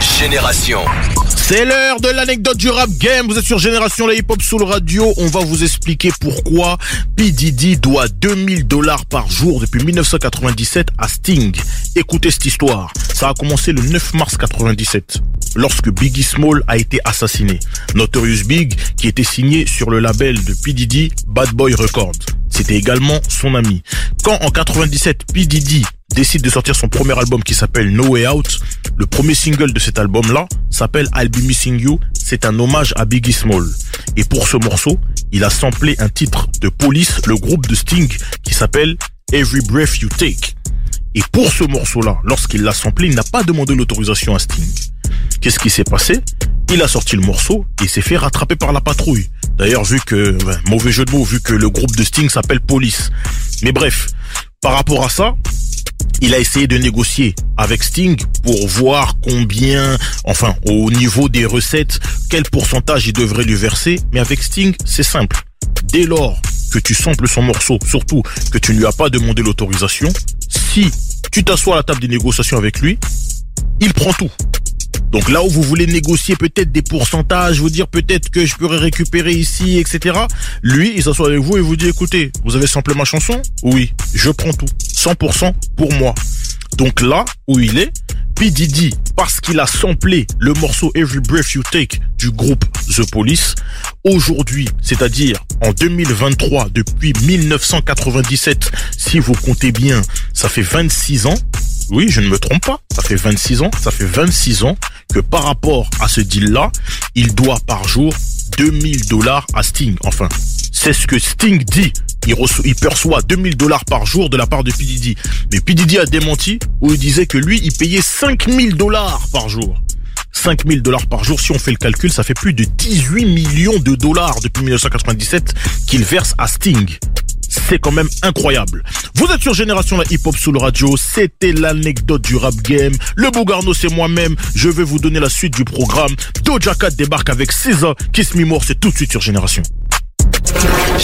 Génération. C'est l'heure de l'anecdote du rap game. Vous êtes sur Génération la hip hop sous le radio. On va vous expliquer pourquoi P. Diddy doit 2000 dollars par jour depuis 1997 à Sting. Écoutez cette histoire. Ça a commencé le 9 mars 97 lorsque Biggie Small a été assassiné. Notorious Big qui était signé sur le label de P. Diddy Bad Boy Records. C'était également son ami. Quand en 97 P. Diddy décide de sortir son premier album qui s'appelle No Way Out. Le premier single de cet album-là s'appelle I'll Be Missing You. C'est un hommage à Biggie Small. Et pour ce morceau, il a samplé un titre de Police, le groupe de Sting, qui s'appelle Every Breath You Take. Et pour ce morceau-là, lorsqu'il l'a samplé, il n'a pas demandé l'autorisation à Sting. Qu'est-ce qui s'est passé? Il a sorti le morceau et s'est fait rattraper par la patrouille. D'ailleurs, vu que, mauvais jeu de mots, vu que le groupe de Sting s'appelle Police. Mais bref, par rapport à ça, il a essayé de négocier avec Sting pour voir combien, enfin, au niveau des recettes, quel pourcentage il devrait lui verser. Mais avec Sting, c'est simple. Dès lors que tu samples son morceau, surtout que tu ne lui as pas demandé l'autorisation, si tu t'assois à la table des négociations avec lui, il prend tout. Donc là où vous voulez négocier peut-être des pourcentages, vous dire peut-être que je pourrais récupérer ici, etc. Lui, il s'assoit avec vous et vous dit, écoutez, vous avez samplé ma chanson? Oui, je prends tout. 100% pour moi. Donc là où il est, P. Parce qu'il a samplé le morceau Every Breath You Take du groupe The Police, aujourd'hui, c'est-à-dire en 2023, depuis 1997, si vous comptez bien, ça fait 26 ans, oui, je ne me trompe pas. Ça fait 26 ans. Ça fait 26 ans que par rapport à ce deal-là, il doit par jour 2000 dollars à Sting. Enfin, c'est ce que Sting dit. Il, il perçoit 2000 dollars par jour de la part de P. Diddy. Mais P. Diddy a démenti où il disait que lui, il payait 5000 dollars par jour. 5000 dollars par jour, si on fait le calcul, ça fait plus de 18 millions de dollars depuis 1997 qu'il verse à Sting c'est quand même incroyable. Vous êtes sur Génération la Hip Hop sous le radio, c'était l'anecdote du rap game. Le Bougarno c'est moi-même, je vais vous donner la suite du programme. Doja Cat débarque avec César, Kiss Me More, c'est tout de suite sur Génération.